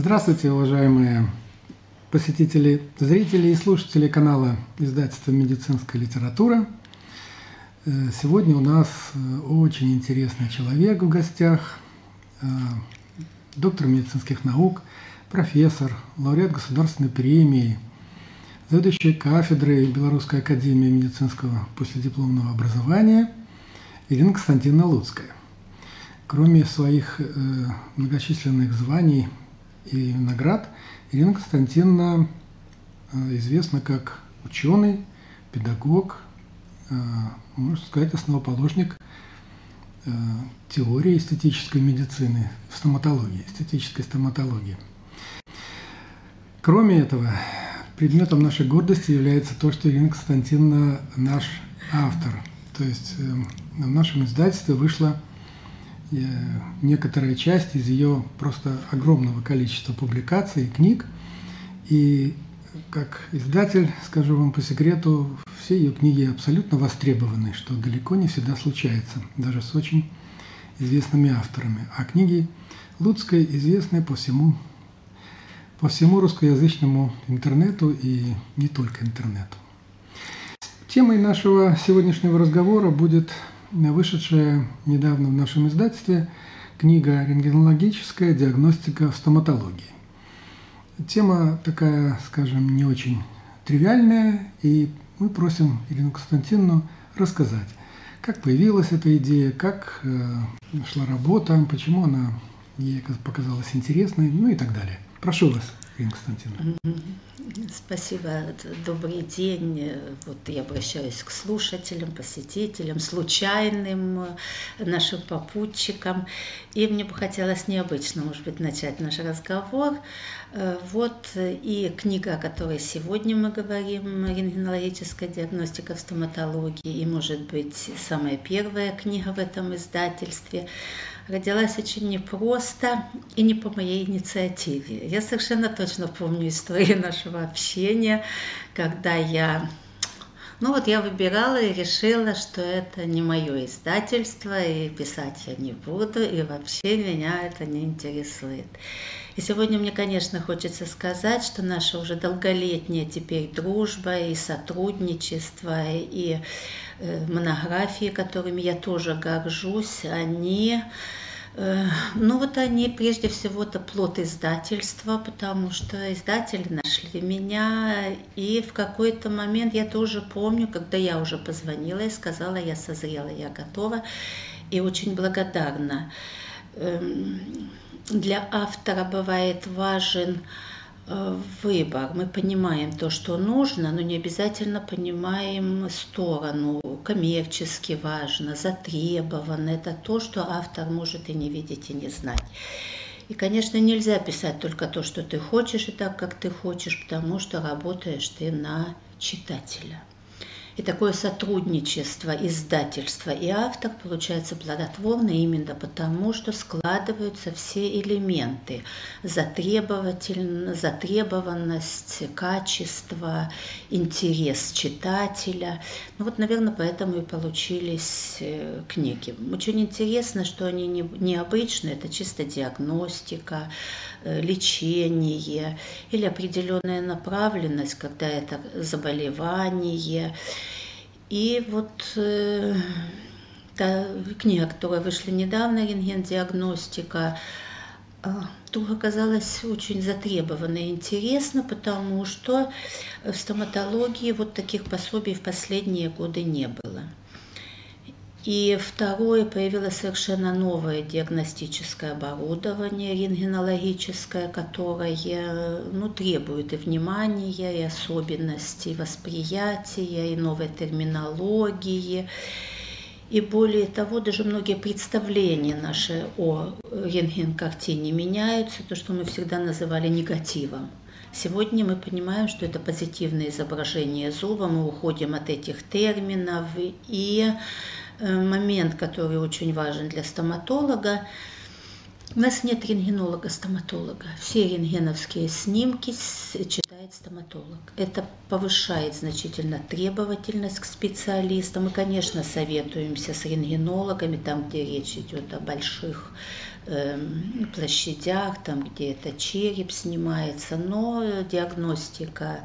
Здравствуйте, уважаемые посетители, зрители и слушатели канала издательства «Медицинская литература». Э, сегодня у нас э, очень интересный человек в гостях, э, доктор медицинских наук, профессор, лауреат государственной премии, заведующая кафедрой Белорусской академии медицинского последипломного образования Ирина Константиновна Луцкая. Кроме своих многочисленных званий и наград Ирина Константиновна э, известна как ученый, педагог, э, можно сказать, основоположник э, теории эстетической медицины, стоматологии, эстетической стоматологии. Кроме этого, предметом нашей гордости является то, что Ирина Константиновна наш автор. То есть в нашем издательстве вышла некоторая часть из ее просто огромного количества публикаций и книг. И как издатель, скажу вам по секрету, все ее книги абсолютно востребованы, что далеко не всегда случается, даже с очень известными авторами. А книги Луцкой известны по всему, по всему русскоязычному интернету и не только интернету. Темой нашего сегодняшнего разговора будет вышедшая недавно в нашем издательстве книга «Рентгенологическая диагностика в стоматологии». Тема такая, скажем, не очень тривиальная, и мы просим Ирину Константиновну рассказать, как появилась эта идея, как э, шла работа, почему она ей показалась интересной, ну и так далее. Прошу вас. Ирина Константиновна. Спасибо. Добрый день. Вот я обращаюсь к слушателям, посетителям, случайным нашим попутчикам. И мне бы хотелось необычно, может быть, начать наш разговор. Вот и книга, о которой сегодня мы говорим, рентгенологическая диагностика в стоматологии, и, может быть, самая первая книга в этом издательстве – родилась очень непросто и не по моей инициативе. Я совершенно точно помню историю нашего общения, когда я ну вот я выбирала и решила, что это не мое издательство, и писать я не буду, и вообще меня это не интересует. И сегодня мне, конечно, хочется сказать, что наша уже долголетняя теперь дружба и сотрудничество, и э, монографии, которыми я тоже горжусь, они ну вот они прежде всего это плод издательства, потому что издатели нашли меня, и в какой-то момент я тоже помню, когда я уже позвонила и сказала, я созрела, я готова, и очень благодарна. Эм, для автора бывает важен Э, выбор. Мы понимаем то, что нужно, но не обязательно понимаем сторону. Коммерчески важно, затребовано. Это то, что автор может и не видеть, и не знать. И, конечно, нельзя писать только то, что ты хочешь, и так, как ты хочешь, потому что работаешь ты на читателя. И такое сотрудничество издательства и автор получается плодотворно именно потому, что складываются все элементы. Затребованность, качество, интерес читателя. Ну вот, наверное, поэтому и получились э, книги. Очень интересно, что они не, необычные, это чисто диагностика, лечение или определенная направленность, когда это заболевание, и вот э, та книга, которая вышла недавно, «Рентген-диагностика», э, тоже оказалась очень затребована и интересно, потому что в стоматологии вот таких пособий в последние годы не было. И второе, появилось совершенно новое диагностическое оборудование рентгенологическое, которое ну, требует и внимания, и особенностей восприятия, и новой терминологии. И более того, даже многие представления наши о рентген-картине меняются, то, что мы всегда называли негативом. Сегодня мы понимаем, что это позитивное изображение зуба, мы уходим от этих терминов и момент, который очень важен для стоматолога. У нас нет рентгенолога-стоматолога. Все рентгеновские снимки читает стоматолог. Это повышает значительно требовательность к специалистам. Мы, конечно, советуемся с рентгенологами, там, где речь идет о больших э, площадях, там, где это череп снимается, но диагностика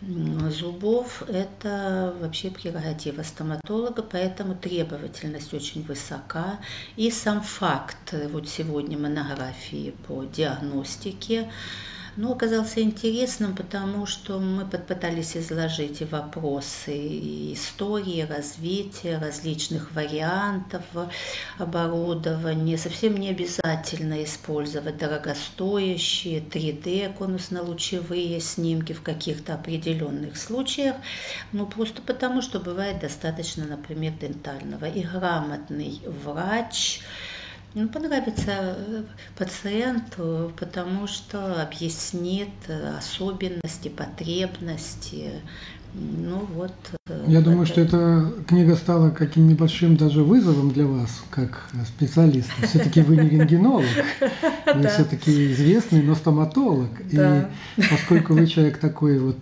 зубов – это вообще прерогатива стоматолога, поэтому требовательность очень высока. И сам факт, вот сегодня монографии по диагностике, ну, оказался интересным, потому что мы попытались изложить и вопросы и истории, развития различных вариантов оборудования. Совсем не обязательно использовать дорогостоящие 3D конусно-лучевые снимки в каких-то определенных случаях, ну просто потому, что бывает достаточно, например, дентального. И грамотный врач, ну, понравится э, пациенту, потому что объяснит э, особенности, потребности. Ну вот. Э, Я думаю, что эта книга стала каким небольшим даже вызовом для вас, как специалиста. Все-таки вы не рентгенолог, вы все-таки известный, но стоматолог. И поскольку вы человек такой вот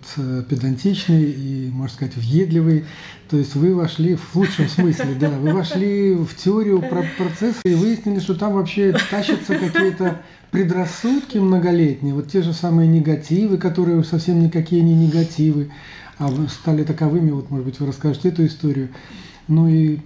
педантичный и, можно сказать, въедливый, то есть вы вошли в лучшем смысле, да, вы вошли в теорию про процесса и выяснили, что там вообще тащатся какие-то предрассудки многолетние, вот те же самые негативы, которые совсем никакие не негативы, стали таковыми, вот, может быть, вы расскажете эту историю. Ну и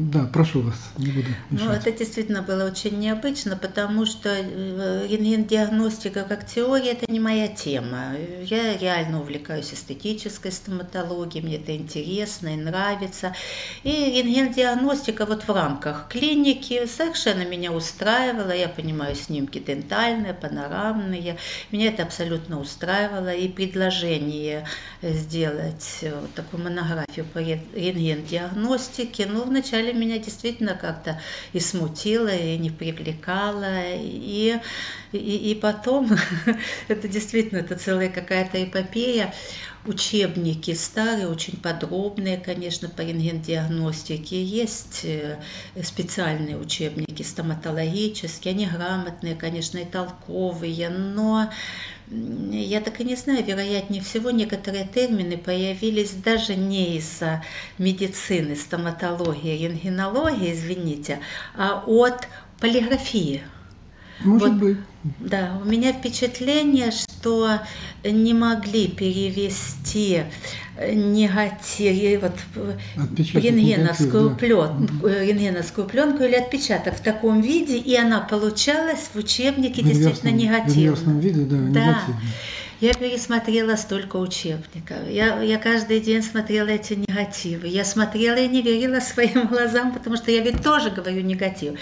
да, прошу вас, не буду мешать. Ну, это действительно было очень необычно, потому что э, рентген-диагностика как теория – это не моя тема. Я реально увлекаюсь эстетической стоматологией, мне это интересно и нравится. И рентген-диагностика вот в рамках клиники совершенно меня устраивала. Я понимаю снимки дентальные, панорамные. Меня это абсолютно устраивало. И предложение сделать вот такую монографию по рентген-диагностике, ну, вначале вначале меня действительно как-то и смутило, и не привлекало, и, и, и потом, это действительно, это целая какая-то эпопея, учебники старые, очень подробные, конечно, по рентген-диагностике. Есть э, специальные учебники стоматологические, они грамотные, конечно, и толковые, но я так и не знаю, вероятнее всего некоторые термины появились даже не из-за медицины, стоматологии, рентгенологии, извините, а от полиграфии. Может вот, быть. Да, у меня впечатление, что не могли перевести негатив, вот, рентгеновскую, негатив, плен, да. рентгеновскую пленку или отпечаток в таком виде, и она получалась в учебнике в действительно негативно. В виде, да, да. негативно. Я пересмотрела столько учебников. Я, я каждый день смотрела эти негативы. Я смотрела и не верила своим глазам, потому что я ведь тоже говорю негатив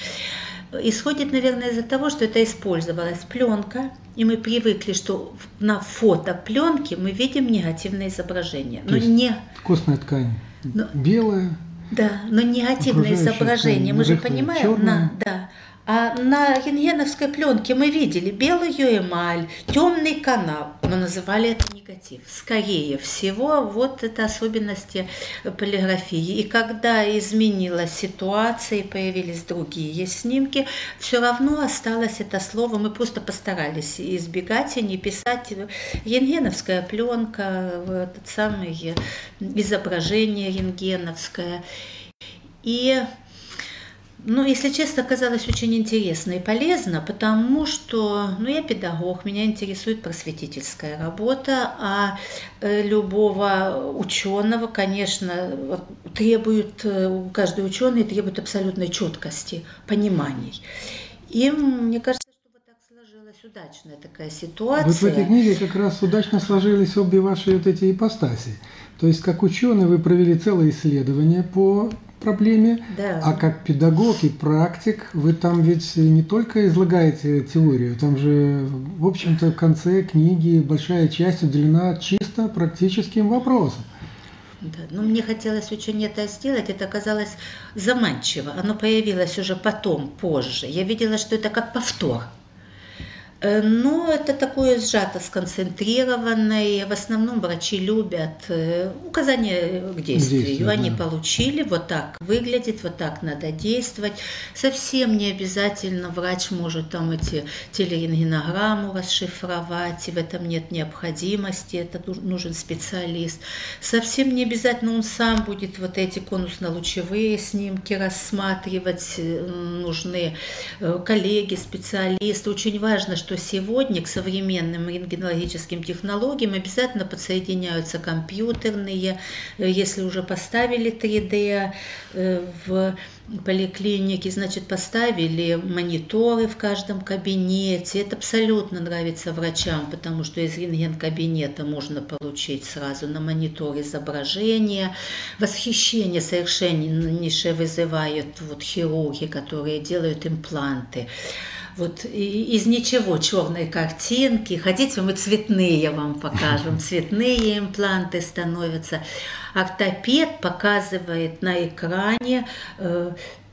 исходит, наверное, из-за того, что это использовалась пленка, и мы привыкли, что на фото пленке мы видим негативное изображение. но не костная ткань но, белая. Да, но негативное изображение, ткань, мы же понимаем, на, да, а на рентгеновской пленке мы видели белую эмаль, темный канал. Мы называли это негатив. Скорее всего, вот это особенности полиграфии. И когда изменилась ситуация и появились другие снимки, все равно осталось это слово. Мы просто постарались избегать и не писать рентгеновская пленка, этот самый изображение рентгеновское. И ну, если честно, оказалось очень интересно и полезно, потому что, ну, я педагог, меня интересует просветительская работа, а э, любого ученого, конечно, требует, э, каждый ученый требует абсолютной четкости, пониманий. И мне кажется, что вот так сложилась удачная такая ситуация. Вот в этой книге как раз удачно сложились обе ваши вот эти ипостаси. То есть, как ученый, вы провели целое исследование по проблеме, да. а как педагог и практик вы там ведь не только излагаете теорию, там же, в общем-то, в конце книги большая часть уделена чисто практическим вопросам. Да, ну мне хотелось очень это сделать, это оказалось заманчиво. Оно появилось уже потом, позже. Я видела, что это как повтор. Э, но это такое сжато, сконцентрированное. В основном врачи любят э, указания к действию. Действие, Они да. получили, вот так выглядит, вот так надо действовать. Совсем не обязательно врач может там эти телерентгенограмму расшифровать, и в этом нет необходимости, это нужен специалист. Совсем не обязательно он сам будет вот эти конусно-лучевые снимки рассматривать, э, нужны коллеги, специалисты. Очень важно, что что сегодня к современным рентгенологическим технологиям обязательно подсоединяются компьютерные, э, если уже поставили 3D э, в поликлинике, значит, поставили мониторы в каждом кабинете. Это абсолютно нравится врачам, потому что из рентген-кабинета можно получить сразу на монитор изображение. Восхищение совершеннейшее вызывают вот хирурги, которые делают импланты вот из ничего черные картинки. Хотите, мы цветные вам покажем. Цветные импланты становятся. Ортопед показывает на экране э,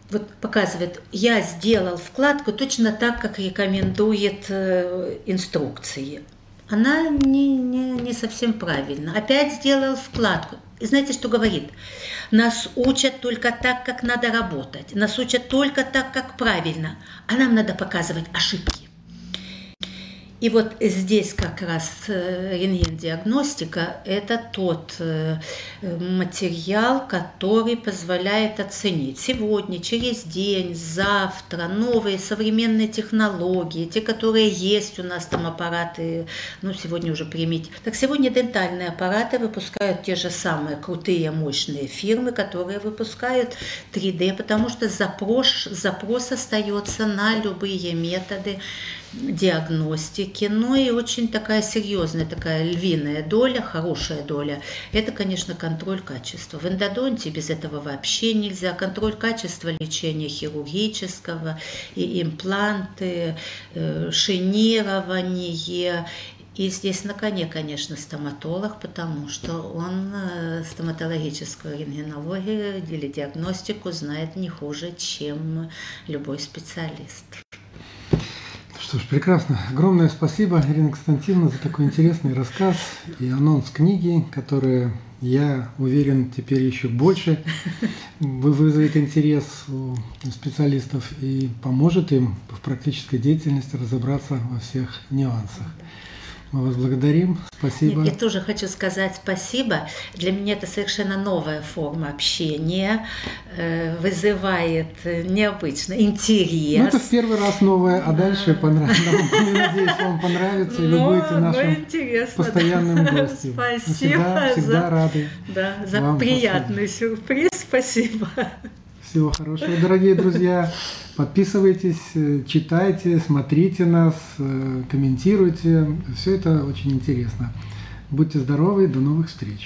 вот показывает, я сделал вкладку точно так, как рекомендует э, инструкции. Она не, не, не совсем правильно. Опять сделал вкладку. И знаете, что говорит? Нас учат только так, как надо работать. Нас учат только так, как правильно. А нам надо показывать ошибки. И вот здесь как раз э, рентген-диагностика – это тот э, материал, который позволяет оценить сегодня, через день, завтра новые современные технологии, те, которые есть у нас там аппараты, ну сегодня уже примите. Так сегодня дентальные аппараты выпускают те же самые крутые, мощные фирмы, которые выпускают 3D, потому что запрос, запрос остается на любые методы диагностики, но и очень такая серьезная, такая львиная доля, хорошая доля, это, конечно, контроль качества. В эндодонте без этого вообще нельзя. Контроль качества лечения хирургического, и импланты, э, шинирование, и здесь на коне, конечно, стоматолог, потому что он э, стоматологическую рентгенологию или диагностику знает не хуже, чем любой специалист. Что ж, прекрасно. Огромное спасибо, Ирина Константиновна, за такой интересный рассказ и анонс книги, которая, я уверен, теперь еще больше вызовет интерес у специалистов и поможет им в практической деятельности разобраться во всех нюансах. Мы вас благодарим. Спасибо. Я тоже хочу сказать спасибо. Для меня это совершенно новая форма общения, э, вызывает необычно интерес. Ну, это в первый раз новое, а дальше понравится. Надеюсь, вам понравится, и вы ну, будете нашим постоянным гостем. Спасибо. Всегда, всегда рады. Да, за приятный сюрприз. Спасибо. Всего хорошего, дорогие друзья. Подписывайтесь, э, читайте, смотрите нас, э, комментируйте. Все это очень интересно. Будьте здоровы, до новых встреч.